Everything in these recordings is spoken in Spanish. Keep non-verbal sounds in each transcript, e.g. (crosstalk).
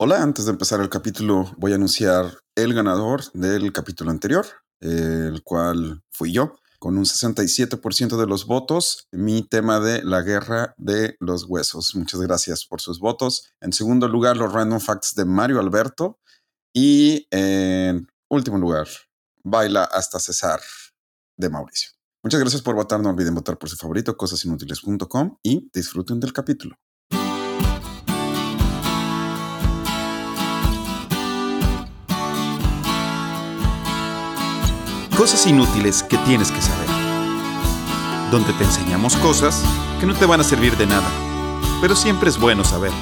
Hola, antes de empezar el capítulo voy a anunciar el ganador del capítulo anterior, el cual fui yo, con un 67% de los votos, mi tema de la guerra de los huesos. Muchas gracias por sus votos. En segundo lugar, los random facts de Mario Alberto. Y en último lugar, Baila hasta cesar de Mauricio. Muchas gracias por votar. No olviden votar por su favorito, cosasinútiles.com y disfruten del capítulo. Cosas inútiles que tienes que saber. Donde te enseñamos cosas que no te van a servir de nada, pero siempre es bueno saber.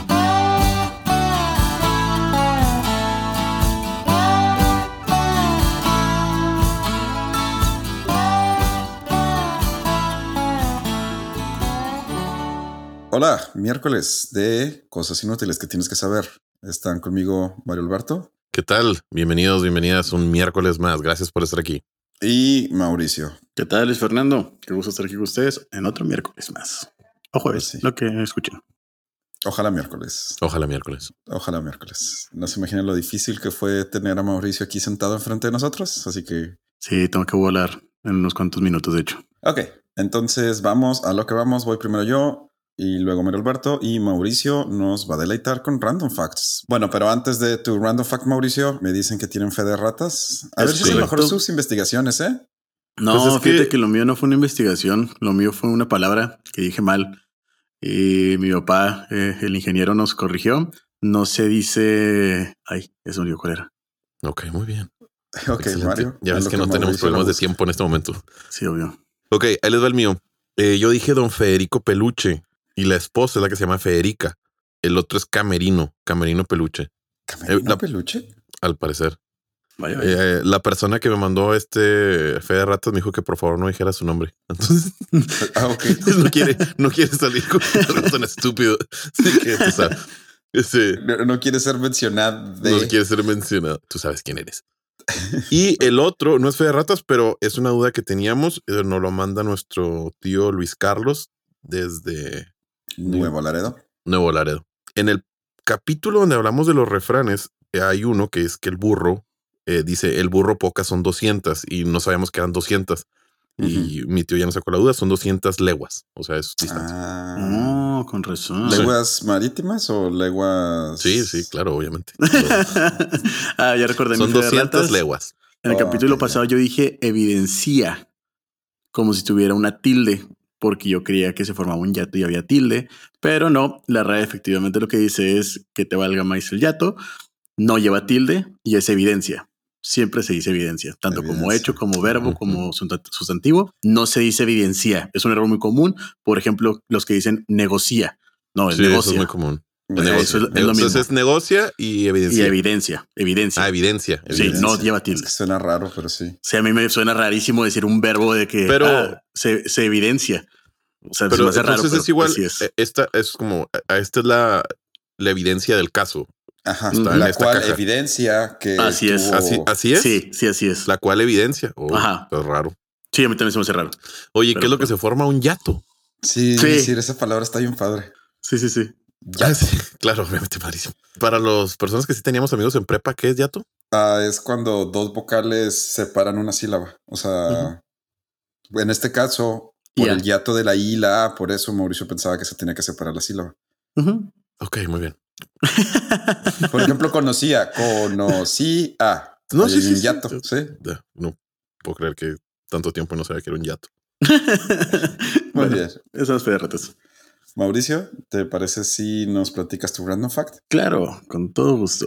Hola, miércoles de cosas inútiles que tienes que saber. Están conmigo Mario Alberto ¿Qué tal? Bienvenidos, bienvenidas un miércoles más. Gracias por estar aquí. Y Mauricio. ¿Qué tal, Luis Fernando? Qué gusto estar aquí con ustedes en otro miércoles más. O jueves, Sí. lo que escuchen. Ojalá miércoles. Ojalá miércoles. Ojalá miércoles. No se imaginan lo difícil que fue tener a Mauricio aquí sentado enfrente de nosotros. Así que, Sí, tengo que volar en unos cuantos minutos, de hecho. ok. Entonces vamos a lo que vamos. Voy primero yo y luego Mario Alberto y Mauricio nos va a deleitar con random facts. Bueno, pero antes de tu random fact, Mauricio, me dicen que tienen fe de ratas. A Es ver si es mejor correcto. sus investigaciones, ¿eh? No, Pues es fíjate que- que... lo mío no fue una investigación, lo mío fue una palabra que dije mal. Y mi papá, eh, el ingeniero, nos corrigió. No se dice. Ay, eso me dio cuál era. Ok, muy bien. (laughs) Ok, Excelente. Mario. Ya ves que no tenemos problemas de tiempo en este momento. Sí, obvio. Ok, ahí les va el mío. Eh, yo dije don Federico Peluche y la esposa es la que se llama Federica. El otro es Camerino, Camerino Peluche, ¿Camerino Eh, la- peluche? al parecer. Vaya, vaya. Eh, la persona que me mandó este fe de ratas me dijo que por favor no dijera su nombre. (laughs) Entonces Ah, (laughs) no quiere, no quiere salir con algo tan estúpido. Así que tú sabes. Ese, No, no quiere ser mencionado de... No quiere ser mencionado. Tú sabes quién eres. (laughs) Y el otro no es fe de ratas, pero es una duda que teníamos. eh, Nos lo manda nuestro tío Luis Carlos desde Nuevo Laredo. Nuevo Laredo. En el capítulo donde hablamos de los refranes, eh, hay uno que es que el burro eh, dice el burro pocas son 200 y no sabíamos que eran 200. Y mi tío ya nos sacó la duda, son 200 leguas. O sea, es distancia. Ah. Oh, con razón. ¿Leguas marítimas o leguas? Sí, sí, claro, obviamente. (laughs) ah, ya recordé. mi son fe de 200 ratas. leguas. En el Oh, capítulo pasado yo dije evidencia, como si tuviera una tilde, porque yo creía que se formaba un yato y había tilde, pero no, la RAE efectivamente lo que dice es que te valga más el yato, no lleva tilde y es evidencia. Siempre se dice evidencia, tanto como hecho, como verbo, como susta- sustantivo. No se dice evidencia. Es un error muy común. Por ejemplo, los que dicen negocia. No, es Sí, eso es muy común. Eso Negocia. es- es lo Entonces es negocia y evidencia. Y evidencia, evidencia. Ah, evidencia. Sí, no lleva Es tilde. que suena raro, pero sí. O sea, a mí me suena rarísimo decir un verbo de que Pero- ah, se, se evidencia. O sea, se Pero me hace entonces raro. es igual. es. eh, Esta es como, esta es la, la evidencia del caso. Ajá. Está en la esta cual caja. evidencia que Así es. tuvo- Así, así es. Sí, sí, así es. La cual evidencia. Oh, Ajá. Es raro. Sí, a mí también se me hace raro. Oye, Pero- ¿qué es lo que se forma un yato? Sí, Sí. decir esa palabra está bien padre. Sí, sí, sí. Ah, sí, (laughs) claro, obviamente padrísimo. Para las personas que sí teníamos amigos en prepa, ¿qué es yato? Ah, es cuando dos vocales separan una sílaba. O sea, en este caso, por el hiato de la I y la A, por eso Mauricio pensaba que se tenía que separar la sílaba. Ujú. Ok, muy bien. (laughs) Por ejemplo, conocía, conocía. No, sí, sí, un sí. hiato, sí. Ya, no puedo creer que tanto tiempo no sabía que era un yato. (laughs) Muy Bueno, bien. Esas fe de ratas. Mauricio, ¿te parece si nos platicas tu random fact? Claro, con todo gusto.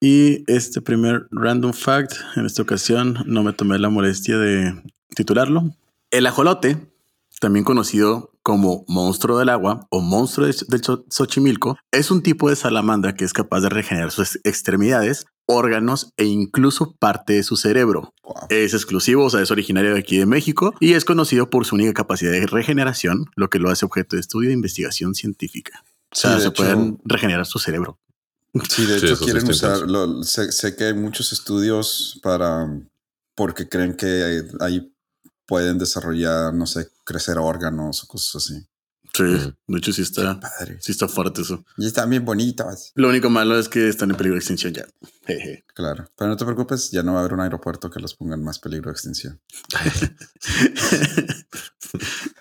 Y este primer random fact, en esta ocasión no me tomé la molestia de titularlo. El ajolote, también conocido como monstruo del agua o monstruo de- del Xo- Xochimilco, es un tipo de salamandra que es capaz de regenerar sus extremidades, órganos e incluso parte de su cerebro. Wow. Es exclusivo, o sea, es originario de aquí de México y es conocido por su única capacidad de regeneración, lo que lo hace objeto de estudio e investigación científica. O sea, se hecho- pueden regenerar su cerebro. Sí, de Sí, hecho quieren usar, lo- sé, sé que hay muchos estudios para, porque creen que ahí pueden desarrollar, no sé, crecer órganos o cosas así. Sí, de hecho sí está, Padre. sí está fuerte eso. Y están bien bonitas. Lo único malo es que están en peligro de extinción ya. Jeje. Claro. Pero no te preocupes, ya no va a haber un aeropuerto que los ponga en más peligro de extinción. (laughs)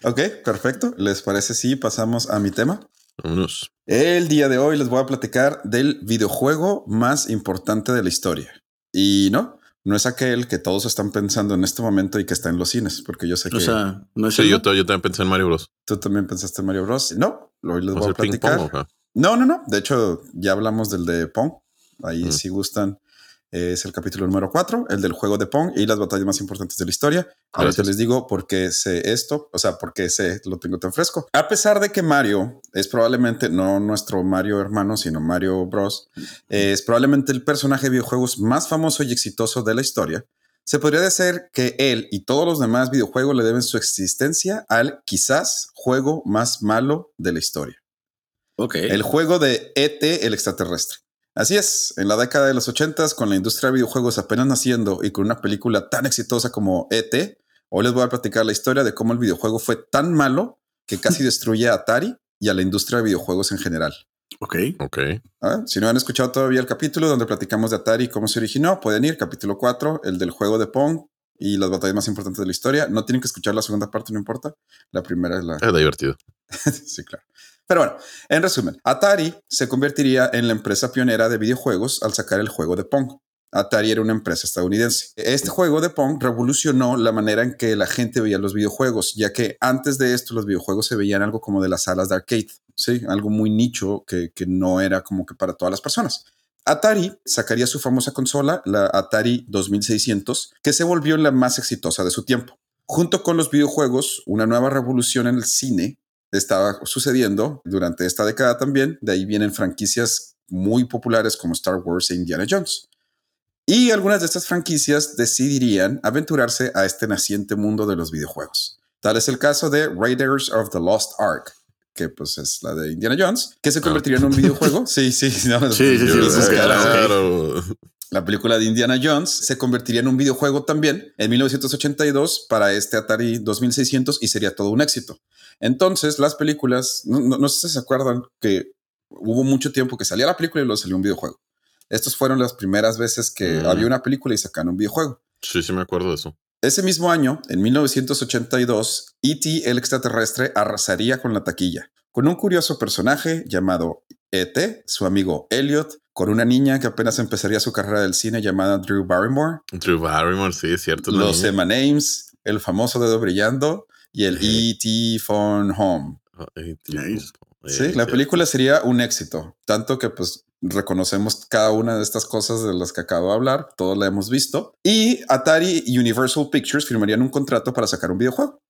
Ok, perfecto. ¿Les parece si pasamos a mi tema? Vámonos. El día de hoy les voy a platicar del videojuego más importante de la historia. Y no, no es aquel que todos están pensando en este momento y que está en los cines, porque yo sé que O sea, no es Sí, el- yo, ta- yo también pensé en Mario Bros. tú también pensaste en Mario Bros. No, hoy les ¿Va a voy a platicar. pong? No, no, no. De hecho, ya hablamos del de Pong. Ahí Mm. si gustan. Es el capítulo número 4, el del juego de Pong y las batallas más importantes de la historia. Ahora Gracias. les digo por qué sé esto, o sea, por qué sé, lo tengo tan fresco. A pesar de que Mario es probablemente no nuestro Mario hermano, sino Mario Bros, es probablemente el personaje de videojuegos más famoso y exitoso de la historia. Se podría decir que él y todos los demás videojuegos le deben su existencia al quizás juego más malo de la historia. Ok. El juego de ET, el extraterrestre. Así es, en la década de los 80 con la industria de videojuegos apenas naciendo y con una película tan exitosa como ET, hoy les voy a platicar la historia de cómo el videojuego fue tan malo que casi (laughs) destruye a Atari y a la industria de videojuegos en general. Ok. Ok. Ah, Si no han escuchado todavía el capítulo donde platicamos de Atari y cómo se originó, pueden ir, capítulo 4, el del juego de Pong y las batallas más importantes de la historia. No tienen que escuchar la segunda parte, no importa. La primera es la, Es divertido. (laughs) sí, claro. Pero bueno, en resumen, Atari se convertiría en la empresa pionera de videojuegos al sacar el juego de Pong. Atari era una empresa estadounidense. Este juego de Pong revolucionó la manera en que la gente veía los videojuegos, ya que antes de esto los videojuegos se veían algo como de las salas de arcade, ¿sí? algo muy nicho que, que no era como que para todas las personas. Atari sacaría su famosa consola, la Atari 2600, que se volvió la más exitosa de su tiempo. Junto con los videojuegos, una nueva revolución en el cine estaba sucediendo durante esta década también. De ahí vienen franquicias muy populares como Star Wars e Indiana Jones. Y algunas de estas franquicias decidirían aventurarse a este naciente mundo de los videojuegos. Tal es el caso de Raiders of the Lost Ark, que pues es la de Indiana Jones, que se convertiría en un videojuego. (laughs) Sí, sí, no, Sí, sí, sí, claro. La película de Indiana Jones se convertiría en un videojuego también en 1982 para este Atari 2600 y sería todo un éxito. Entonces, las películas, no, no- no sé si se acuerdan que hubo mucho tiempo que salía la película y luego salió un videojuego. Estas fueron las primeras veces que Mm. había una película y sacaron un videojuego. Sí, sí me acuerdo de eso. Ese mismo año, en 1982, E.T. el extraterrestre arrasaría con la taquilla, con un curioso personaje llamado E.T., su amigo Elliot, con una niña que apenas empezaría su carrera del cine llamada Drew Barrymore, Drew Barrymore, sí, es cierto. los niña. Emma Names, el famoso dedo brillando y el. E.T. Phone Home. Nice. Eh, Sí, la cierto. película sería un éxito, tanto que pues reconocemos cada una de estas cosas de las que acabo de hablar, todos la hemos visto, y Atari y Universal Pictures firmarían un contrato para sacar un videojuego.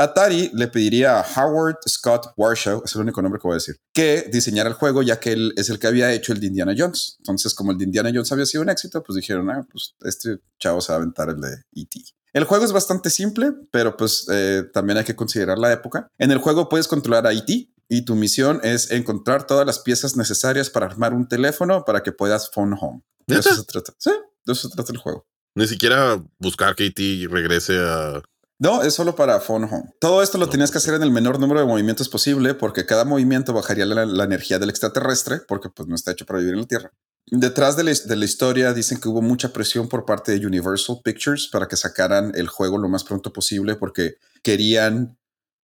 Atari le pediría a Howard Scott Warshaw, es el único nombre que voy a decir, que diseñara el juego ya que él es el que había hecho el de Indiana Jones. Entonces, como el de Indiana Jones había sido un éxito, pues dijeron, ah, pues este chavo se va a aventar el de E.T. El juego es bastante simple, pero pues eh, también hay que considerar la época. En el juego puedes controlar a E.T. y tu misión es encontrar todas las piezas necesarias para armar un teléfono para que puedas phone home. De eso se trata. Sí, de eso se trata el juego. Ni siquiera buscar que E.T. regrese a. No, es solo para phone home. Todo esto lo No, tenías que hacer en el menor número de movimientos posible porque cada movimiento bajaría la, la energía del extraterrestre porque pues no está hecho para vivir en la Tierra. Detrás de la, de la historia dicen que hubo mucha presión por parte de Universal Pictures para que sacaran el juego lo más pronto posible porque querían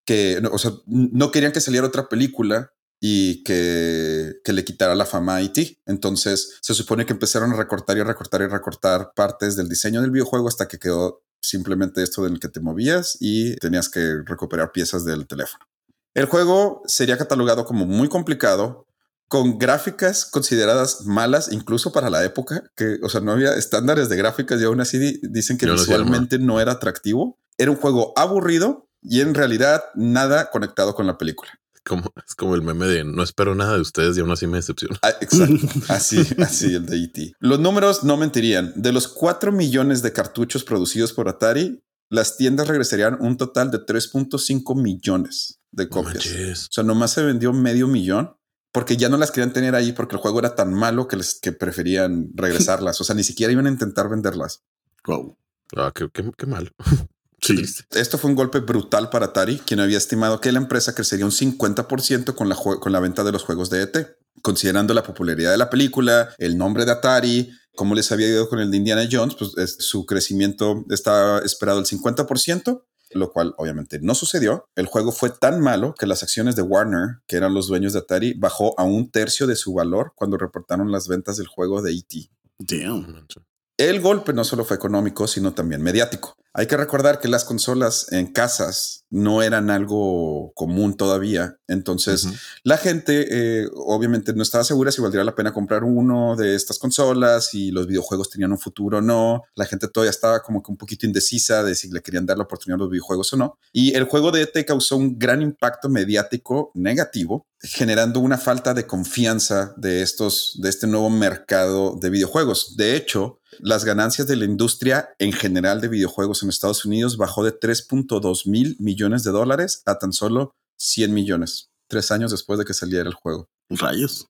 que, no, o sea, no querían que saliera otra película y que, que le quitara la fama a IT. Entonces se supone que empezaron a recortar y recortar y recortar partes del diseño del videojuego hasta que quedó simplemente esto en el que te movías y tenías que recuperar piezas del teléfono. El juego sería catalogado como muy complicado, con gráficas consideradas malas incluso para la época, que, o sea, no había estándares de gráficas y aún así di- dicen que Yo visualmente no era atractivo. Era un juego aburrido y en realidad nada conectado con la película. Como, es como el meme de no espero nada de ustedes y aún así me decepciona. Ah, exacto. Así, (laughs) así el de E.T. Los números no mentirían. De los 4 millones de cartuchos producidos por Atari, las tiendas regresarían un total de 3.5 millones de copias. o sea, nomás se vendió medio millón porque ya no las querían tener ahí porque el juego era tan malo que les que preferían (laughs) regresarlas. O sea, ni siquiera iban a intentar venderlas. Wow. Ah, qué, qué, qué mal. (laughs) Sí. Esto fue un golpe brutal para Atari, quien había estimado que la empresa crecería un 50% con la, con la venta de los juegos de ET, considerando la popularidad de la película, el nombre de Atari, como les había ido con el de Indiana Jones, pues su crecimiento estaba esperado el 50%, lo cual obviamente no sucedió. El juego fue tan malo que las acciones de Warner, que eran los dueños de Atari, bajó a un tercio de su valor cuando reportaron las ventas del juego de ET. Damn. El golpe no solo fue económico, sino también mediático. Hay que recordar que las consolas en casas no eran algo común todavía. Entonces, la gente eh, obviamente no estaba segura si valdría la pena comprar uno de estas consolas, si los videojuegos tenían un futuro o no. La gente todavía estaba como que un poquito indecisa de si le querían dar la oportunidad a los videojuegos o no. Y el juego de ET causó un gran impacto mediático negativo, generando una falta de confianza de estos, de este nuevo mercado de videojuegos. De hecho, las ganancias de la industria en general de videojuegos en Estados Unidos bajó de 3.2 mil millones de dólares a tan solo 100 millones, tres años después de que saliera el juego. Rayos.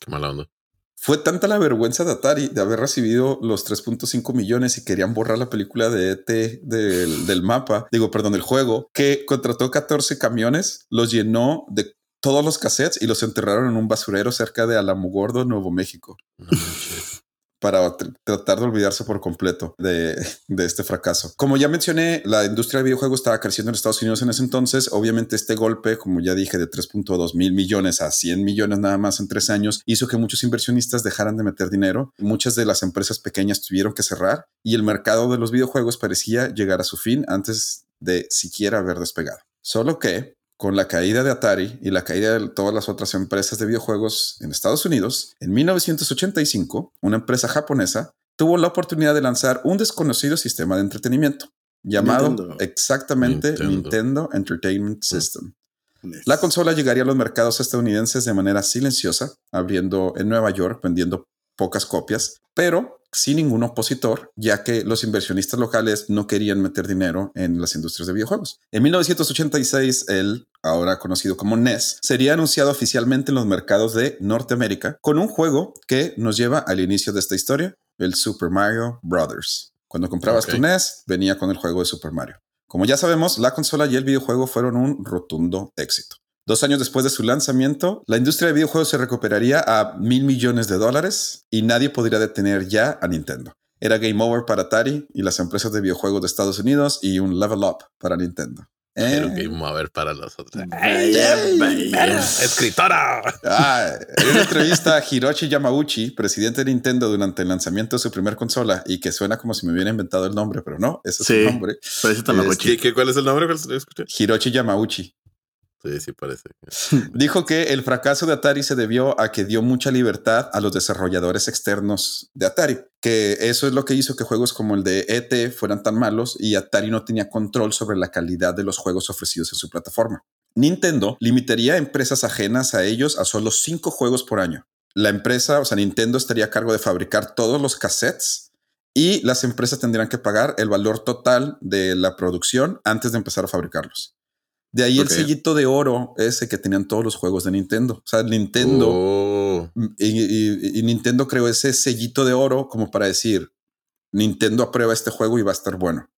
Qué mala onda. Fue tanta la vergüenza de Atari de haber recibido los 3.5 millones y querían borrar la película de ET del, del mapa, digo, perdón, del juego, que contrató 14 camiones, los llenó de todos los cassettes y los enterraron en un basurero cerca de Alamogordo, Nuevo México. No. Para tr- tratar de olvidarse por completo de, este fracaso. Como ya mencioné, la industria de videojuegos estaba creciendo en Estados Unidos en ese entonces. Obviamente este golpe, como ya dije, de 3.2 mil millones a 100 millones nada más en tres años, hizo que muchos inversionistas dejaran de meter dinero. Muchas de las empresas pequeñas tuvieron que cerrar y el mercado de los videojuegos parecía llegar a su fin antes de siquiera haber despegado. Solo que con la caída de Atari y la caída de todas las otras empresas de videojuegos en Estados Unidos, en 1985, una empresa japonesa tuvo la oportunidad de lanzar un desconocido sistema de entretenimiento llamado Nintendo. exactamente Nintendo. Nintendo, Entertainment System. La consola llegaría a los mercados estadounidenses de manera silenciosa, abriendo en Nueva York, vendiendo pocas copias, pero sin ningún opositor, ya que los inversionistas locales no querían meter dinero en las industrias de videojuegos. En 1986, el ahora conocido como NES, sería anunciado oficialmente en los mercados de Norteamérica con un juego que nos lleva al inicio de esta historia, el Super Mario Brothers. Cuando comprabas Ok. tu NES, venía con el juego de Super Mario. Como ya sabemos, la consola y el videojuego fueron un rotundo éxito. Dos años después de su lanzamiento, la industria de videojuegos se recuperaría a mil millones de dólares y nadie podría detener ya a Nintendo. Era game over para Atari y las empresas de videojuegos de Estados Unidos y un level up para Nintendo. Pero Eh, que mover para los otros. Vaya, vaya. ¡Escritora! Ah, en una entrevista a Hiroshi Yamauchi, presidente de Nintendo durante el lanzamiento de su primer consola, y que suena como si me hubiera inventado el nombre, pero no, ese es Sí. su nombre. Parece Tamagotchi. ¿Qué, qué, cuál es el nombre? Hiroshi Yamauchi. Sí, sí, parece. (laughs) Dijo que el fracaso de Atari se debió a que dio mucha libertad a los desarrolladores externos de Atari, que eso es lo que hizo que juegos como el de ET fueran tan malos y Atari no tenía control sobre la calidad de los juegos ofrecidos en su plataforma. Nintendo limitaría a empresas ajenas a ellos a solo cinco juegos por año. La empresa, o sea, Nintendo estaría a cargo de fabricar todos los cassettes y las empresas tendrían que pagar el valor total de la producción antes de empezar a fabricarlos. De ahí el sellito de oro ese que tenían todos los juegos de Nintendo. O sea, Nintendo Oh, y, y- y Nintendo creó ese sellito de oro como para decir Nintendo aprueba este juego y va a estar bueno.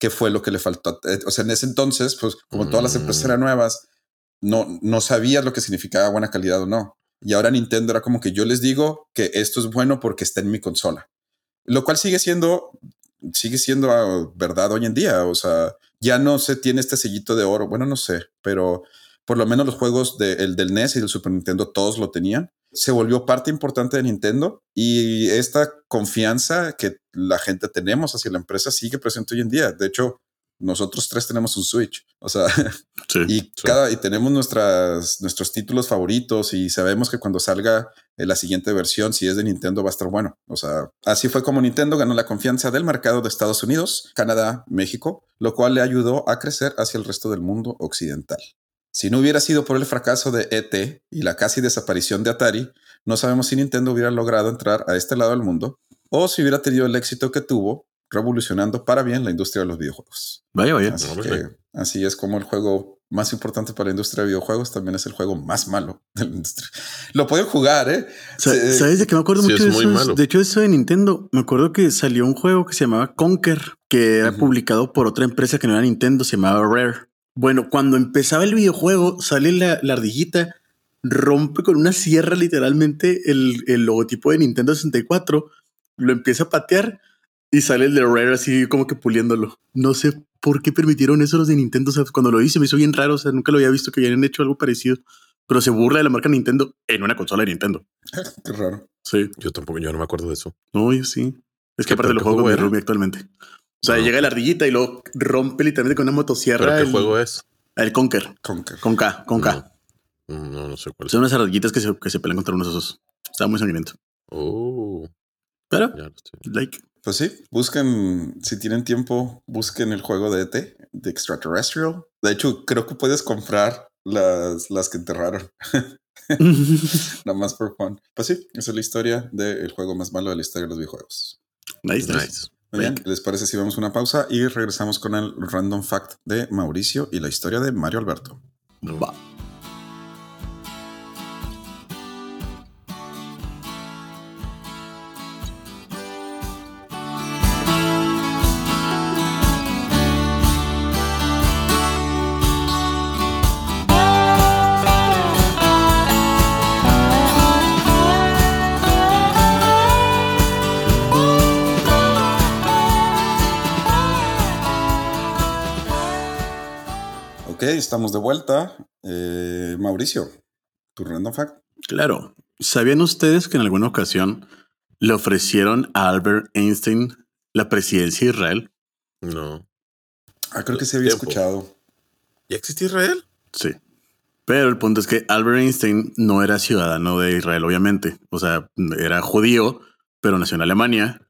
¿Qué fue lo que le faltó? Eh, O sea, en ese entonces, pues como todas las empresas Mm. eran nuevas, no, no sabías lo que significaba buena calidad o no. Y ahora Nintendo era como que yo les digo que esto es bueno porque está en mi consola. Lo cual sigue siendo, sigue siendo ah, verdad hoy en día. O sea, ya no se tiene este sellito de oro. Bueno, no sé, pero por lo menos los juegos de- el del NES y del Super Nintendo todos lo tenían. Se volvió parte importante de Nintendo y esta confianza que la gente tenemos hacia la empresa sigue presente hoy en día. De hecho, nosotros tres tenemos un Switch. O sea, (laughs) Sí. y cada y tenemos nuestras nuestros títulos favoritos y sabemos que cuando salga eh, la siguiente versión si es de Nintendo va a estar bueno o sea así fue como Nintendo ganó la confianza del mercado de Estados Unidos Canadá México lo cual le ayudó a crecer hacia el resto del mundo occidental si no hubiera sido por el fracaso de ET y la casi desaparición de Atari no sabemos si Nintendo hubiera logrado entrar a este lado del mundo o si hubiera tenido el éxito que tuvo revolucionando para bien la industria de los videojuegos Vaya, vaya. Así No, que Así es como el juego más importante para la industria de videojuegos también es el juego más malo (laughs) de la industria. Lo pueden jugar, ¿eh? Se, ¿Sabes de qué me acuerdo mucho de eso? De hecho, eso de Nintendo. Me acuerdo que salió un juego que se llamaba Conker, que era publicado por otra empresa que no era Nintendo, se llamaba Rare. Bueno, cuando empezaba el videojuego, sale la, la ardillita, rompe con una sierra literalmente el, el logotipo de Nintendo 64, lo empieza a patear y sale el de Rare así como que puliéndolo. No sé por qué permitieron eso los de Nintendo. O sea, cuando lo hice me hizo bien raro. O sea, nunca lo había visto que habían hecho algo parecido. Pero se burla de la marca Nintendo en una consola de Nintendo. (laughs) qué raro. Sí. Yo tampoco, yo no me acuerdo de eso. No, yo sí. Es que aparte lo juego de Rumi actualmente. O sea, llega la ardillita y lo rompe literalmente con una motosierra. ¿Pero qué juego es? El Conker. Conker. Con K, con K. No, no, sé cuál. Son unas ardillitas que se, que se pelean contra unos osos. Está muy sangriento. Oh. Pero, like. Pues sí, busquen, si tienen tiempo, busquen el juego de ET, de Extraterrestrial. De hecho, creo que puedes comprar las, las que enterraron. (laughs) Nada más por fun. Pues sí, esa es la historia del juego más malo de la historia de los videojuegos. Nice, nice. Muy bien, ¿les parece si vamos a una pausa y regresamos con el random fact de Mauricio y la historia de Mario Alberto? Va. Estamos de vuelta. Eh, Mauricio, tu random fact. Claro. ¿Sabían ustedes que en alguna ocasión le ofrecieron a Albert Einstein la presidencia de Israel? No. Ah, creo que se había escuchado. ¿Ya existía Israel? Sí. Pero el punto es que Albert Einstein no era ciudadano de Israel, obviamente. O sea, era judío, pero nació en Alemania.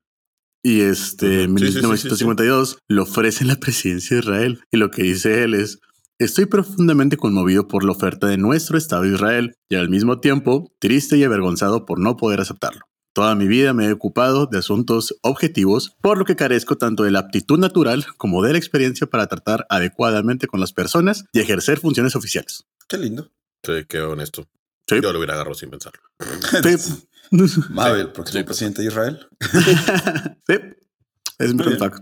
Y este, en 1952 le ofrecen la presidencia de Israel. Y lo que dice él es, Estoy profundamente conmovido por la oferta de nuestro Estado de Israel y al mismo tiempo triste y avergonzado por no poder aceptarlo. Toda mi vida me he ocupado de asuntos objetivos, por lo que carezco tanto de la aptitud natural como de la experiencia para tratar adecuadamente con las personas y ejercer funciones oficiales. Qué lindo. Sí, qué honesto. Sí. Yo lo hubiera agarrado sin pensarlo. (laughs) Sí. (laughs) Mabel, próximo presidente de Israel. (laughs) sí. Es mi Muy bien.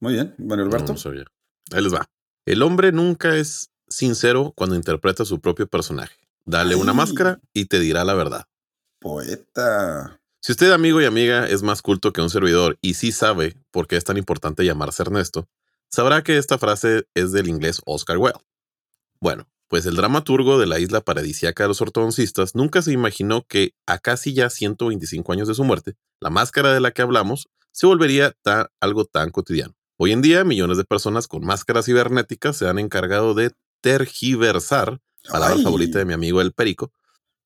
Muy bien. Bueno, Alberto. No, no sabía. Ahí les va. El hombre nunca es sincero cuando interpreta a su propio personaje. Dale una máscara y te dirá la verdad. Poeta. Si usted, amigo y amiga, es más culto que un servidor y sí sabe por qué es tan importante llamarse Ernesto, sabrá que esta frase es del inglés Oscar Wilde. Bueno, pues el dramaturgo de la isla paradisíaca de los ortodoncistas nunca se imaginó que a casi ya 125 años de su muerte, la máscara de la que hablamos se volvería algo tan cotidiano. Hoy en día, millones de personas con máscaras cibernéticas se han encargado de tergiversar, palabra Ay. favorita de mi amigo el Perico,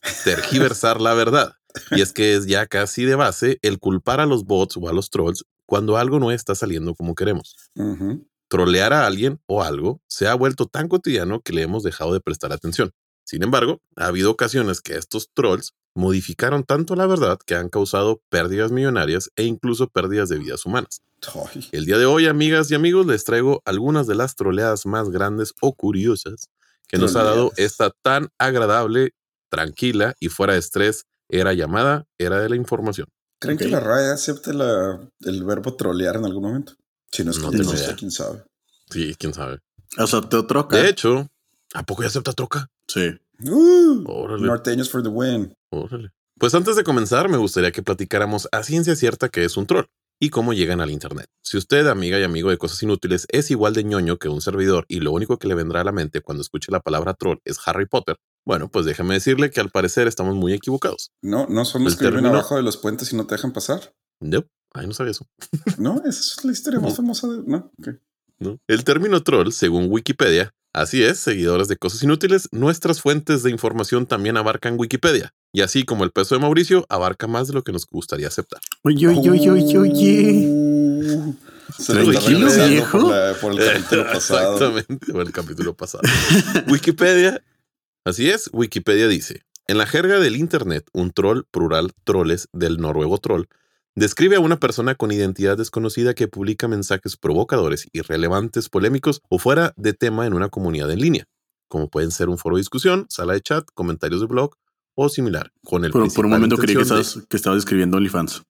(laughs) tergiversar la verdad. Y es que es ya casi de base el culpar a los bots o a los trolls cuando algo no está saliendo como queremos. Ujú. Trolear a alguien o algo se ha vuelto tan cotidiano que le hemos dejado de prestar atención. Sin embargo, ha habido ocasiones que estos trolls modificaron tanto la verdad que han causado pérdidas millonarias e incluso pérdidas de vidas humanas. El día de hoy, amigas y amigos, les traigo algunas de las troleadas más grandes o curiosas que nos ha dado esta tan agradable, tranquila y fuera de estrés era llamada era de la información. ¿Creen que la RAE acepte la, el verbo trolear en algún momento? Si no es No que no sé, quién sabe. Sí, quién sabe. Aceptó troca. De hecho, ¿a poco ya acepta troca? Sí. Uh, norteños for the win. Órale. Pues antes de comenzar, me gustaría que platicáramos a ciencia cierta qué es un troll y cómo llegan al Internet. Si usted, amiga y amigo de cosas inútiles, es igual de ñoño que un servidor y lo único que le vendrá a la mente cuando escuche la palabra troll es Harry Potter, bueno, pues déjame decirle que al parecer estamos muy equivocados. No, no son los El que viven término- abajo de los puentes y no te dejan pasar. No, ay, no sabía eso. No, esa es la historia más famosa de. No, ok. ¿no? El término troll, según Wikipedia, así es, seguidores de cosas inútiles, nuestras fuentes de información también abarcan Wikipedia. Y así como el peso de Mauricio, abarca más de lo que nos gustaría aceptar. Oye, oye, oye, oye, oye. Se lo viejo. Por, la- por el (laughs) capítulo pasado. Exactamente, por el capítulo pasado. (laughs) Wikipedia, así es, Wikipedia dice, en la jerga del Internet, un troll, plural, troles, del noruego troll, Describe a una persona con identidad desconocida que publica mensajes provocadores, irrelevantes, polémicos o fuera de tema en una comunidad en línea, como pueden ser un foro de discusión, sala de chat, comentarios de blog o similar. Con el Por, por un momento creí que de- estabas, que estabas escribiendo OnlyFans.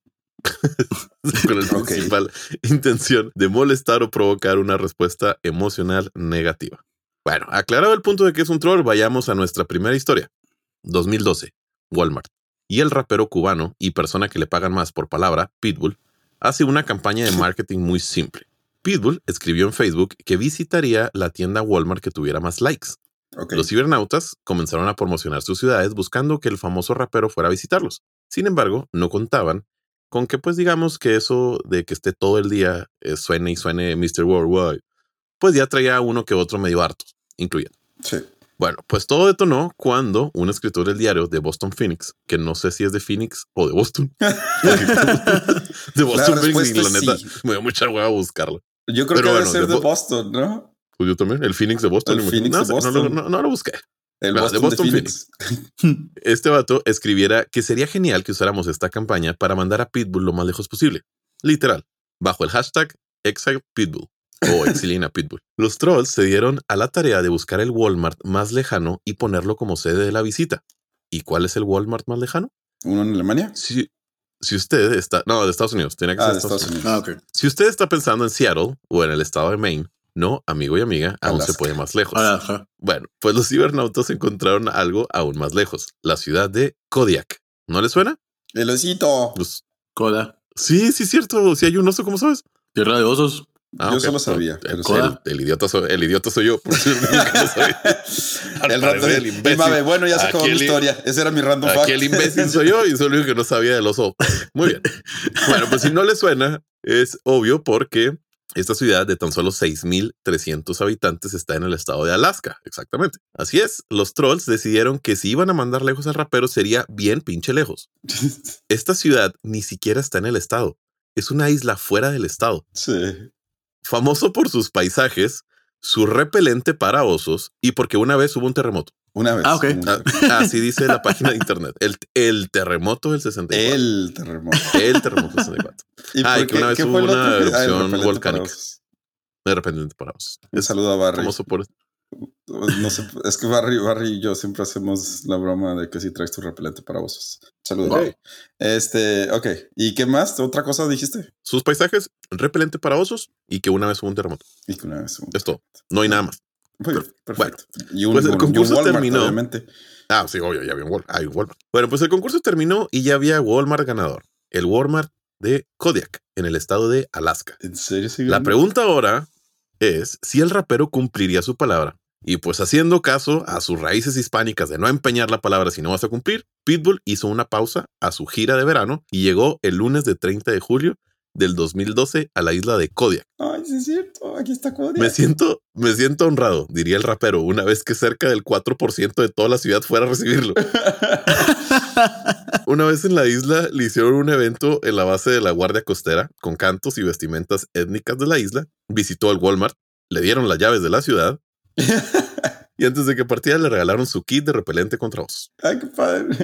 (laughs) con la (laughs) principal intención de molestar o provocar una respuesta emocional negativa. Bueno, aclarado el punto de que es un troll, vayamos a nuestra primera historia. 2012, Walmart. Y el rapero cubano y persona que le pagan más por palabra, Pitbull, hace una campaña de marketing muy simple. Pitbull escribió en Facebook que visitaría la tienda Walmart que tuviera más likes. Los cibernautas comenzaron a promocionar sus ciudades buscando que el famoso rapero fuera a visitarlos. Sin embargo, no contaban con que, pues digamos que eso de que esté todo el día eh, suene y suene Mr. Worldwide, pues ya traía uno que otro medio harto, incluyendo. Sí. Bueno, pues todo detonó cuando un escritor del diario de Boston Phoenix, que no sé si es de Phoenix o de Boston, (laughs) (laughs) de Boston Phoenix, y la neta, sí. me dio mucha hueva buscarlo. Yo creo Pero que bueno, debe ser de de Bo- Boston, ¿no? Pues yo también, el Phoenix de Boston. El. Phoenix no, de no, lo- Boston. no- no lo busqué. El de Boston de, Phoenix. este vato escribiera que sería genial que usáramos esta campaña para mandar a Pitbull lo más lejos posible. Literal, bajo el hashtag ExilePitbull o Exilina Pitbull. Los trolls se dieron a la tarea de buscar el Walmart más lejano y ponerlo como sede de la visita. ¿Y cuál es el Walmart más lejano? ¿Uno en Alemania? Si, si usted está... No, de Estados Unidos. Tiene que Ah, ser de Estados Unidos. Ah. Si usted está pensando en Seattle o en el estado de Maine, no, amigo y amiga, aún se puede más lejos. Bueno, pues los cibernautas encontraron algo aún más lejos, la ciudad de Kodiak. ¿No le suena? El osito. Pues, Coda. sí, sí, cierto. Si hay un oso, ¿cómo sabes? Tierra de osos. Yo ok. solo sabía, El, pero el- sí. el idiota soy, el idiota soy yo. por (laughs) el parecer, el imbécil. Mabe, bueno, ya se acabó mi historia. Ese era mi random fact. El imbécil soy yo y soy el único que no sabía del oso. Muy bien. (laughs) Bueno, pues si no le suena, es obvio porque esta ciudad de tan solo 6.300 habitantes está en el estado de Alaska. Exactamente. Así es, los trolls decidieron que si iban a mandar lejos al rapero sería bien pinche lejos. (laughs) Esta ciudad ni siquiera está en el estado. Es una isla fuera del estado. sí. Famoso por sus paisajes, su repelente para osos y porque una vez hubo un terremoto. Una vez. Ah, ok. Una- Ah, Así dice la página de internet. El, el terremoto del 64. El terremoto. El terremoto del 64. ¿Y Ah, (laughs) y que una vez hubo una? Ah, erupción volcánica. De repente para osos. Un saludo a Barry. Famoso por No sé, es que Barry, Barry y yo siempre hacemos la broma de que si traes tu repelente para osos. Saludos. Este, ok. ¿Y qué más? ¿Otra cosa dijiste? sus paisajes, repelente para osos y que una vez hubo un terremoto. Y que una vez. un- Es todo. No hay nada más. Perfecto. y un, pues el un- y un concurso Walmart, terminó. obviamente. Ah, sí, obvio, ya había un Walmart. Hay un Walmart. Bueno, pues el concurso terminó y ya había Walmart ganador. El Walmart de Kodiak, en el estado de Alaska. ¿En serio sigue La pregunta ahora es si el rapero cumpliría su palabra. Y pues haciendo caso a sus raíces hispánicas de no empeñar la palabra si no vas a cumplir, Pitbull hizo una pausa a su gira de verano y llegó el lunes de 30 de julio del 2012 a la isla de Kodiak. Ay, sí es cierto. Aquí está Cody. Me siento, me siento honrado, diría el rapero, una vez que cerca del 4% de toda la ciudad fuera a recibirlo. (laughs) Una vez en la isla le hicieron un evento en la base de la Guardia Costera con cantos y vestimentas étnicas de la isla. Visitó el Walmart, le dieron las llaves de la ciudad (laughs) y antes de que partiera le regalaron su kit de repelente contra osos. Ay, qué padre.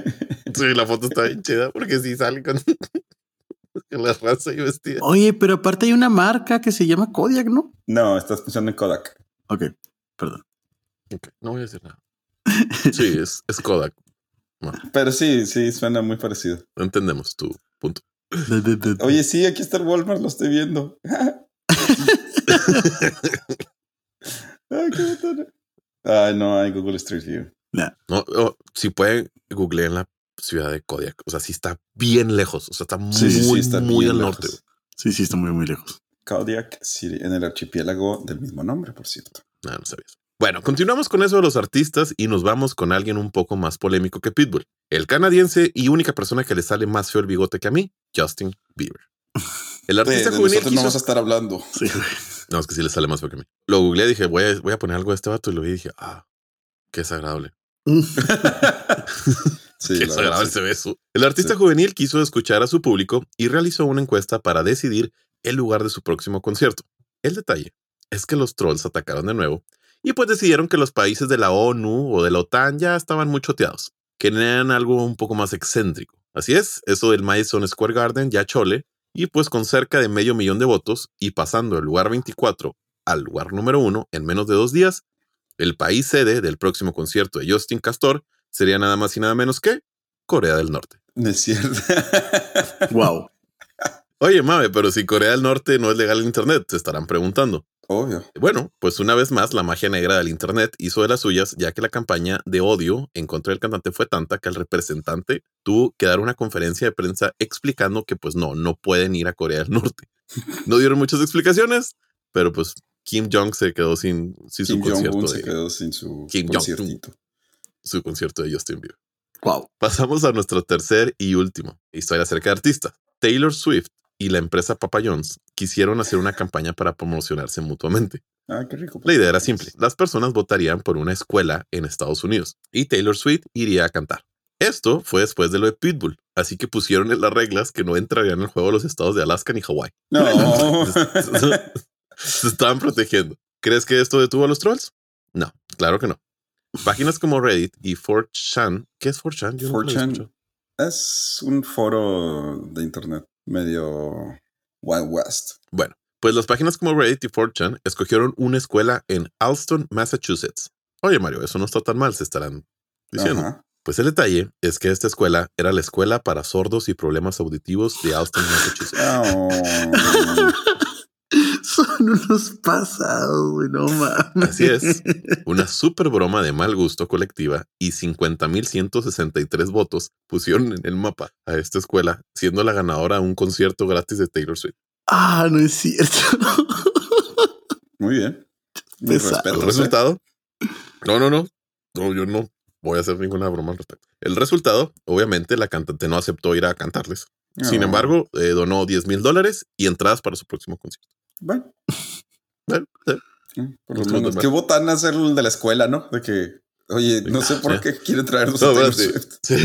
Sí, la foto está bien chida porque sí sale (laughs) con, la raza y vestida. Oye, pero aparte hay una marca que se llama Kodiak, ¿no? No, estás pensando en Kodak. Ok, perdón. Ok, no voy a decir nada. Sí, es, es Kodak. Pero sí, sí, suena muy parecido. Entendemos tu punto. Oye, sí, aquí está el Walmart, lo estoy viendo. (laughs) Ay, qué botana. Ay, no, hay Google Street View. No, oh, si pueden, googleen la ciudad de Kodiak. O sea, sí está bien lejos. O sea, está muy, Sí, sí, sí, está muy al lejos. norte. Sí, sí, está muy, muy lejos. Kodiak City, en el archipiélago del mismo nombre, por cierto. No, no sabías. Bueno, continuamos con eso de los artistas y nos vamos con alguien un poco más polémico que Pitbull. El canadiense y única persona que le sale más feo el bigote que a mí, Justin Bieber. El (laughs) De, artista de juvenil nosotros no vamos a estar hablando. Sí, güey. No, es que sí le sale más feo que a mí. Lo googleé y dije, voy a, voy a poner algo de este vato y lo vi y dije, ah, qué desagradable. (laughs) (laughs) Sí, Qué desagradable sí. se ve eso. El artista Sí. juvenil quiso escuchar a su público y realizó una encuesta para decidir el lugar de su próximo concierto. El detalle es que los trolls atacaron de nuevo y pues decidieron que los países de la ONU o de la OTAN ya estaban muy choteados. Querían algo un poco más excéntrico. Así es, eso del Madison Square Garden ya chole, y pues con cerca de medio millón de votos y pasando el lugar 24 al lugar número 1 en menos de dos días, el país sede del próximo concierto de Justin Castor sería nada más y nada menos que Corea del Norte. No es cierto. Wow. (laughs) Oye, mame, pero si Corea del Norte no es legal en Internet, se estarán preguntando. Obvio. Bueno, pues una vez más, la magia negra del Internet hizo de las suyas, ya que la campaña de odio en contra del cantante fue tanta que el representante tuvo que dar una conferencia de prensa explicando que pues no, no pueden ir a Corea del Norte. (laughs) No dieron muchas explicaciones, pero pues Kim Jong se quedó sin, sin su Kim concierto Jong-un se de, quedó sin su Kim Jong-un. conciertito. su concierto de Justin Bieber. Wow. Pasamos a nuestro tercer y último historia acerca de artistas. Taylor Swift y la empresa Papa John's quisieron hacer una campaña para promocionarse mutuamente. Ah, qué rico. La idea era simple. Las personas votarían por una escuela en Estados Unidos y Taylor Swift iría a cantar. Esto fue después de lo de Pitbull, así que pusieron en las reglas que no entrarían en el juego los estados de Alaska ni Hawái. (laughs) No. Se estaban protegiendo. ¿Crees que esto detuvo a los trolls? No, claro que no. Páginas como Reddit y 4chan, ¿qué es 4chan? Yo nunca lo he 4chan. escuchado. es un foro de internet medio Wild West. Bueno, pues las páginas como Reddit y 4chan escogieron una escuela en Alston, Massachusetts. Oye, Mario, eso no está tan mal, se estarán diciendo. Ajá. Pues el detalle es que esta escuela era la escuela para sordos y problemas auditivos de Alston, Massachusetts. Oh. (laughs) Son unos pasados, güey, no mames. Así es. Una super broma de mal gusto colectiva y 50.163 votos pusieron en el mapa a esta escuela, siendo la ganadora a un concierto gratis de Taylor Swift. Ah, no es cierto. Muy bien. Respeto. El resultado. No, no, no. No, yo no voy a hacer ninguna broma al respecto. El resultado, obviamente, la cantante no aceptó ir a cantarles. Sin No. embargo, eh, donó 10 mil dólares y entradas para su próximo concierto. Bueno, Bueno, por lo No, menos. no, Qué botan hacer el de la escuela, ¿no? De que, oye, no sé por qué quieren traernos No, a. Swift. Sí.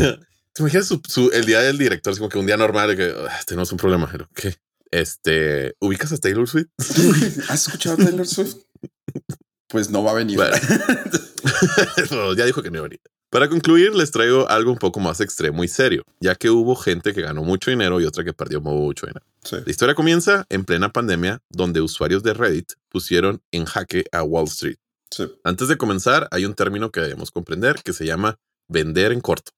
¿Te imaginas su- su- el día del director? Es como que un día normal de que "Ah, tenemos un problema. Pero, ¿qué? Este, ¿ubicas a Taylor Swift? (laughs) ¿Has escuchado a Taylor Swift? (laughs) Pues no va a venir. Bueno. (laughs) No, ya dijo que no iba a venir. Para concluir, les traigo algo un poco más extremo y serio, ya que hubo gente que ganó mucho dinero y otra que perdió mucho dinero. Sí. La historia comienza en plena pandemia, donde usuarios de Reddit pusieron en jaque a Wall Street. Sí. Antes de comenzar, hay un término que debemos comprender que se llama vender en corto.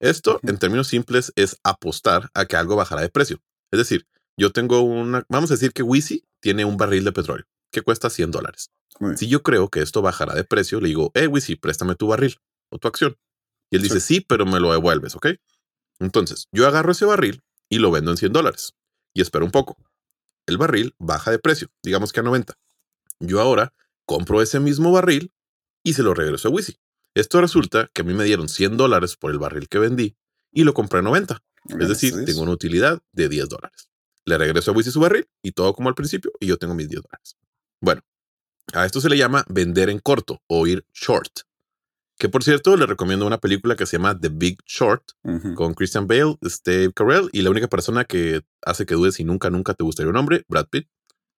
Esto, en términos simples, es apostar a que algo bajará de precio. Es decir, yo tengo una, vamos a decir que Wisi tiene un barril de petróleo que cuesta 100 dólares. Si yo creo que esto bajará de precio, le digo, eh, Wisi, préstame tu barril o tu acción. Y él dice, sí, pero me lo devuelves, ¿ok? Entonces, yo agarro ese barril y lo vendo en 100 dólares. Y espero un poco. El barril baja de precio, digamos que a 90. Yo ahora compro ese mismo barril y se lo regreso a Wisi. Esto resulta que a mí me dieron 100 dólares por el barril que vendí y lo compré a 90. Es decir, tengo una utilidad de 10 dólares. Le regreso a Wisi su barril y todo como al principio y yo tengo mis 10 dólares. Bueno, a esto se le llama vender en corto o ir short. Que por cierto, le recomiendo una película que se llama The Big Short Ujú. con Christian Bale, Steve Carell y la única persona que hace que dudes si nunca, nunca te gustaría un hombre, Brad Pitt.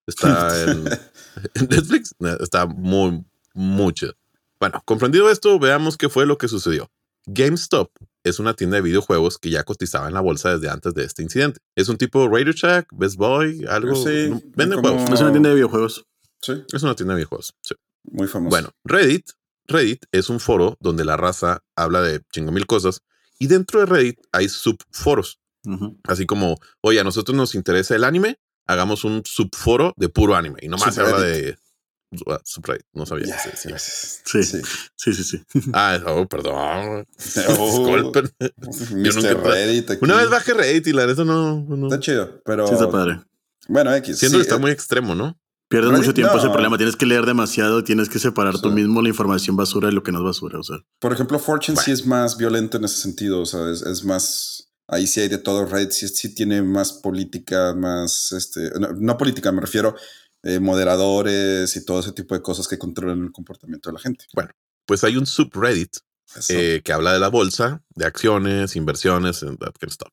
Está en, (laughs) (laughs) en Netflix. Está muy, muy chido. Bueno, comprendido esto, veamos qué fue lo que sucedió. GameStop es una tienda de videojuegos que ya cotizaba en la bolsa desde antes de este incidente. Es un tipo Radio Shack, Best Boy, algo. Sí, no, venden como- juegos. Es una tienda de videojuegos. Sí, Es una tienda de videojuegos. sí. muy famoso. Bueno, Reddit, Reddit es un foro donde la raza habla de chingo mil cosas y dentro de Reddit hay subforos. Ujú. Así como, oye, a nosotros nos interesa el anime, hagamos un subforo de puro anime. Y nomás se habla de ah, subreddit. No sabía. Ya, Sí, sí. Sí. Sí. Sí. (laughs) Ah, oh, perdón. (laughs) Oh, Disculpen. Mr. nunca- Reddit aquí. Una vez bajé Reddit y la neta no. no. Está chido, pero. Sí, está padre. Bueno, X. Siento sí, que está eh, muy extremo, ¿no? Pierdes mucho tiempo, no. problema. Tienes que leer demasiado, tienes que separar tú mismo la información basura de lo que no es basura. O sea, Por ejemplo, Fortune sí Bueno. es más violento en ese sentido. O sea, es, es más. Ahí sí hay de todo. Reddit sí, sí tiene más política, más. este No, no política, me refiero. eh, moderadores y todo ese tipo de cosas que controlan el comportamiento de la gente. Pues hay un subreddit eh, que habla de la bolsa, de acciones, inversiones, and that kind of stuff.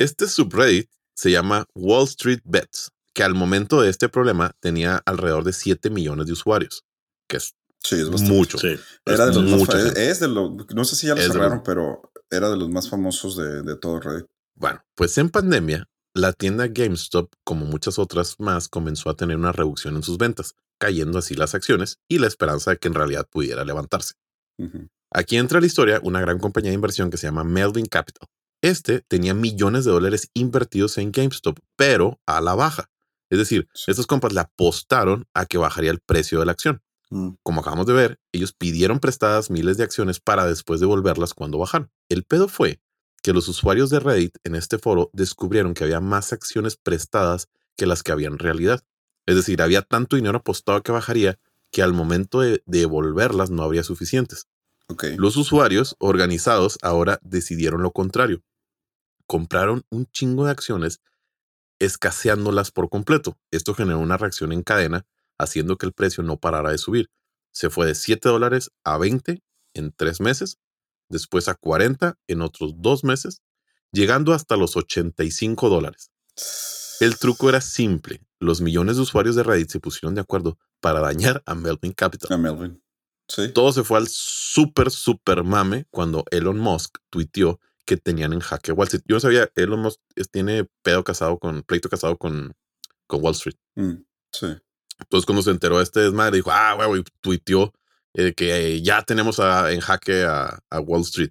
Este subreddit se llama Wall Street Bets, que al momento de este problema tenía alrededor de 7 millones de usuarios, que es Sí, es bastante. mucho. sí. Era de los más es de lo, no sé si ya lo Es de cerraron, pero era de los más famosos de, de todo Reddit. Bueno, pues en pandemia, la tienda GameStop, como muchas otras más, comenzó a tener una reducción en sus ventas, cayendo así las acciones y la esperanza de que en realidad pudiera levantarse. Aquí entra la historia una gran compañía de inversión que se llama Melvin Capital. Este tenía millones de dólares invertidos en GameStop, pero a la baja. Es decir, Sí. estos compas le apostaron a que bajaría el precio de la acción. Mm. Como acabamos de ver, ellos pidieron prestadas miles de acciones para después devolverlas cuando bajaron. El pedo fue que los usuarios de Reddit en este foro descubrieron que había más acciones prestadas que las que había en realidad. Es decir, había tanto dinero apostado que bajaría que al momento de devolverlas no habría suficientes. Los usuarios organizados ahora decidieron lo contrario. Compraron un chingo de acciones escaseándolas por completo. Esto generó una reacción en cadena, haciendo que el precio no parara de subir. Se fue de 7 dólares a 20 en tres meses, después a 40 en otros dos meses, llegando hasta los 85 dólares. El truco era simple. Los millones de usuarios de Reddit se pusieron de acuerdo para dañar a Melvin Capital. A Melvin. Sí. Todo se fue al súper, súper mame cuando Elon Musk tuiteó que tenían en jaque Wall Street. Yo no sabía, Elon Musk tiene pedo casado con, pleito casado con, con Wall Street. Mm, sí. Entonces cuando se enteró de este desmadre, dijo, ah, güey, y tuiteó eh, que eh, ya tenemos a- en jaque a, a Wall Street,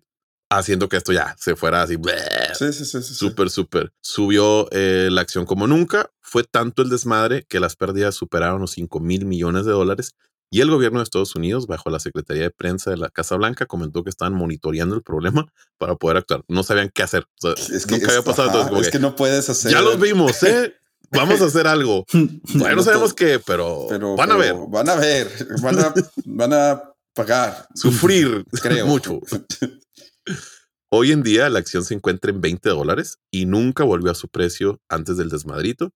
haciendo que esto ya se fuera así, bleh, Sí, sí, sí, sí. sí. súper, súper. Subió eh, la acción como nunca. Fue tanto el desmadre que las pérdidas superaron los 5 mil millones de dólares. Y el gobierno de Estados Unidos, bajo la Secretaría de Prensa de la Casa Blanca, comentó que estaban monitoreando el problema para poder actuar. No sabían qué hacer. O sea, Es que, nunca es- había pasado. ajá, entonces, es que, que no puedes hacer. ya los vimos, ¿eh? Vamos a hacer algo. (laughs) Todavía no sabemos qué, pero, Pero, van a ver. Van a ver. Van a, van a pagar. Sufrir (laughs) Creo. mucho. Hoy en día la acción se encuentra en 20 dólares y nunca volvió a su precio antes del desmadrito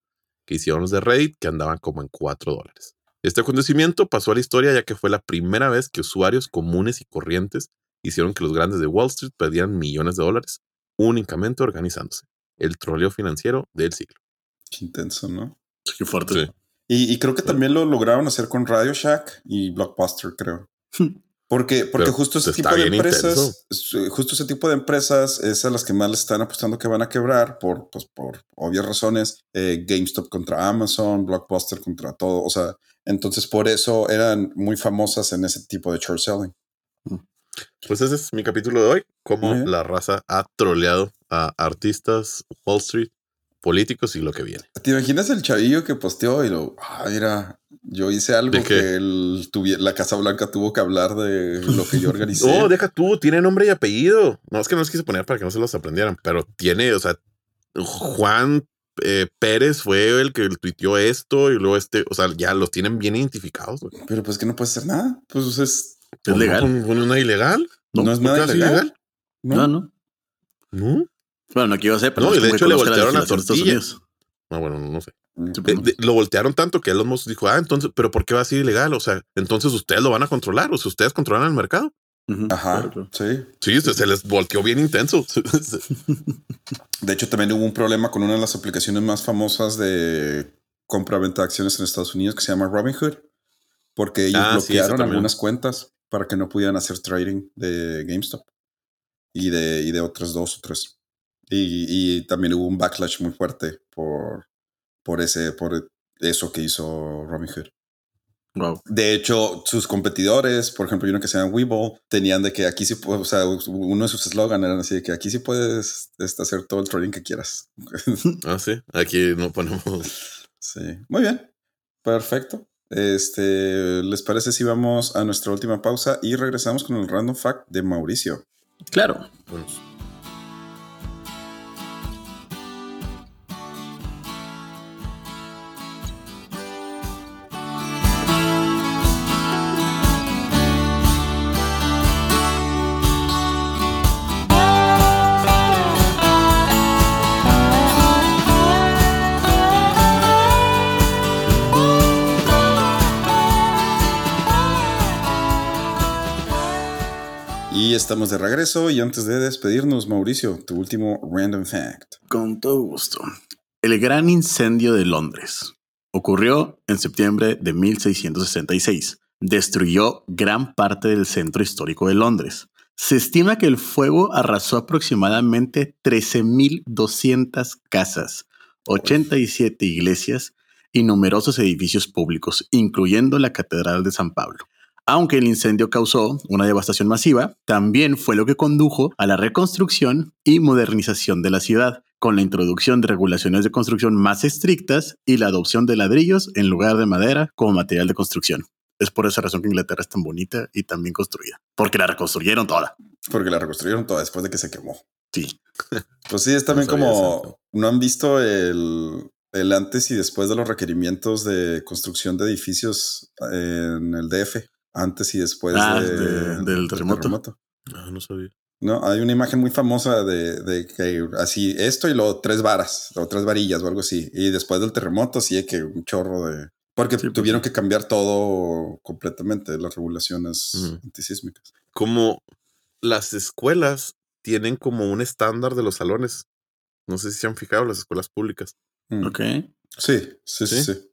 que hicieron los de Reddit, que andaban como en 4 dólares. Este acontecimiento pasó a la historia ya que fue la primera vez que usuarios comunes y corrientes hicieron que los grandes de Wall Street perdieran millones de dólares únicamente organizándose. El troleo financiero del siglo. Qué intenso, ¿no? Sí, Qué fuerte. Sí. Y, y creo que también lo lograron hacer con Radio Shack y Blockbuster, creo. (laughs) Porque, porque Pero justo ese tipo de empresas, es- justo ese tipo de empresas es a las que más les están apostando que van a quebrar por, pues, por obvias razones. Eh, GameStop contra Amazon, Blockbuster contra todo. O sea, entonces por eso eran muy famosas en ese tipo de short selling. Pues ese es mi capítulo de hoy, cómo la raza ha troleado a artistas, Wall Street, políticos y lo que viene. ¿Te imaginas el chavillo que posteó y lo, ah, mira, yo hice algo que el, la Casa Blanca tuvo que hablar de lo que yo (laughs) organicé? No, deja tú, tiene nombre y apellido. No, es que no los quise poner para que no se los aprendieran, pero tiene, o sea, Juan eh, Pérez fue el que tuiteó esto y luego este, o sea, ya los tienen bien identificados. güey. Pero pues que no puede hacer nada. Pues es, Es legal. ¿No ilegal? no, es ¿Por nada ilegal. No, no. ¿No? Bueno, no quiero hacer, pero No, es y de hecho que le voltearon la tortilla. Unidos. Ah, bueno, no sé. Mm. De- lo voltearon tanto que Elon Musk dijo, ah, entonces, pero ¿por qué va a ser ilegal? O sea, entonces ustedes lo van a controlar, o sea, ustedes controlan el mercado. Ajá, claro, sí. Sí, se, se les volteó bien intenso. (laughs) De hecho, también hubo un problema con una de las aplicaciones más famosas de compra-venta de acciones en Estados Unidos que se llama Robinhood, porque ellos Ah, bloquearon algunas cuentas para que no pudieran hacer trading de GameStop y de, y de otras dos o tres. Y, y también hubo un backlash muy fuerte por, por, ese, por eso que hizo Robinhood. Wow. De hecho, sus competidores, por ejemplo, uno que se llama Webull, tenían de que aquí sí, pu- o sea, uno de sus eslogans eran así de que aquí sí puedes este, hacer todo el trading que quieras. (laughs) ah, sí, aquí no ponemos. sí, muy bien, perfecto. Este, ¿les parece si vamos a nuestra última pausa y regresamos con el random fact de Mauricio? Claro. Bueno, estamos de regreso y antes de despedirnos, Mauricio, tu último random fact. Con todo gusto. El gran incendio de Londres ocurrió en septiembre de 1666. Destruyó gran parte del centro histórico de Londres. Se estima que el fuego arrasó aproximadamente 13.200 casas, 87 iglesias y numerosos edificios públicos, incluyendo la Catedral de San Pablo. Aunque el incendio causó una devastación masiva, también fue lo que condujo a la reconstrucción y modernización de la ciudad, con la introducción de regulaciones de construcción más estrictas y la adopción de ladrillos en lugar de madera como material de construcción. Es por esa razón que Inglaterra es tan bonita y tan bien construida, porque la reconstruyeron toda. Porque la reconstruyeron toda después de que se quemó. Sí. (laughs) Pues sí, es también No como eso. no han visto el, el antes y después de los requerimientos de construcción de edificios en el DF. Antes y después Ah, de- de- del terremoto. Ah, no sabía. No, hay una imagen muy famosa de, de que así esto y luego tres varas o tres varillas o algo así. Y después del terremoto, sí, hay que un chorro de. Porque Sí, pues, tuvieron que cambiar todo completamente, las regulaciones antisísmicas. Como las escuelas tienen como un estándar de los salones. No sé si se han fijado las escuelas públicas. Mm. Ok. Sí, sí, sí, ¿Sí? sí.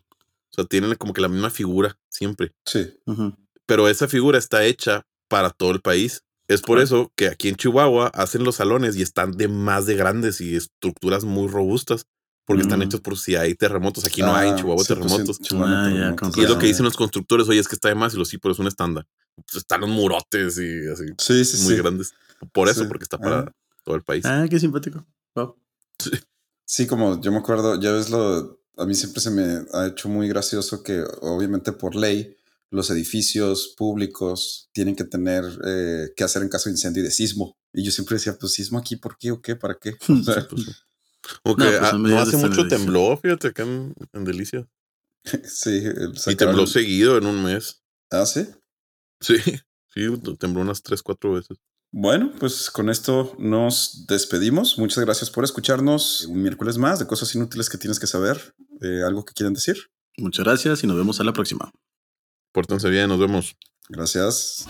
O sea, tienen como que la misma figura siempre. Sí. Ujú. Pero esa figura está hecha para todo el país. Es por eso que aquí en Chihuahua hacen los salones y están de más de grandes y estructuras muy robustas. Porque están Mm. hechos por si hay terremotos. Aquí no hay en Ah, Chihuahua 100% terremotos. Chihuahua Ah, ya, terremotos. con Y es lo que dicen los constructores, oye, es que está de más y lo sí, pero es un estándar. Están los murotes y así, Sí, sí, muy sí. grandes. Por eso, Sí. porque está para Ah. todo el país. Ah, qué simpático. Wow. Sí, como yo me acuerdo, ya ves lo, a mí siempre se me ha hecho muy gracioso que obviamente por ley los edificios públicos tienen que tener eh, que hacer en caso de incendio y de sismo. Y yo siempre decía, pues sismo aquí, ¿por qué o qué? ¿Para qué? (laughs) O sea, Pues sí. No, pues ah, no hace mucho tembló, fíjate, acá en, en Delicia. (laughs) sí, el Y tembló seguido en un mes. Ah, sí. Sí, (laughs) sí, tembló unas tres, cuatro veces. Bueno, pues con esto nos despedimos. Muchas gracias por escucharnos. Un miércoles más de cosas inútiles que tienes que saber. Eh, ¿Algo que quieran decir? Muchas gracias y nos vemos a la próxima. Pórtense bien, nos vemos. Gracias.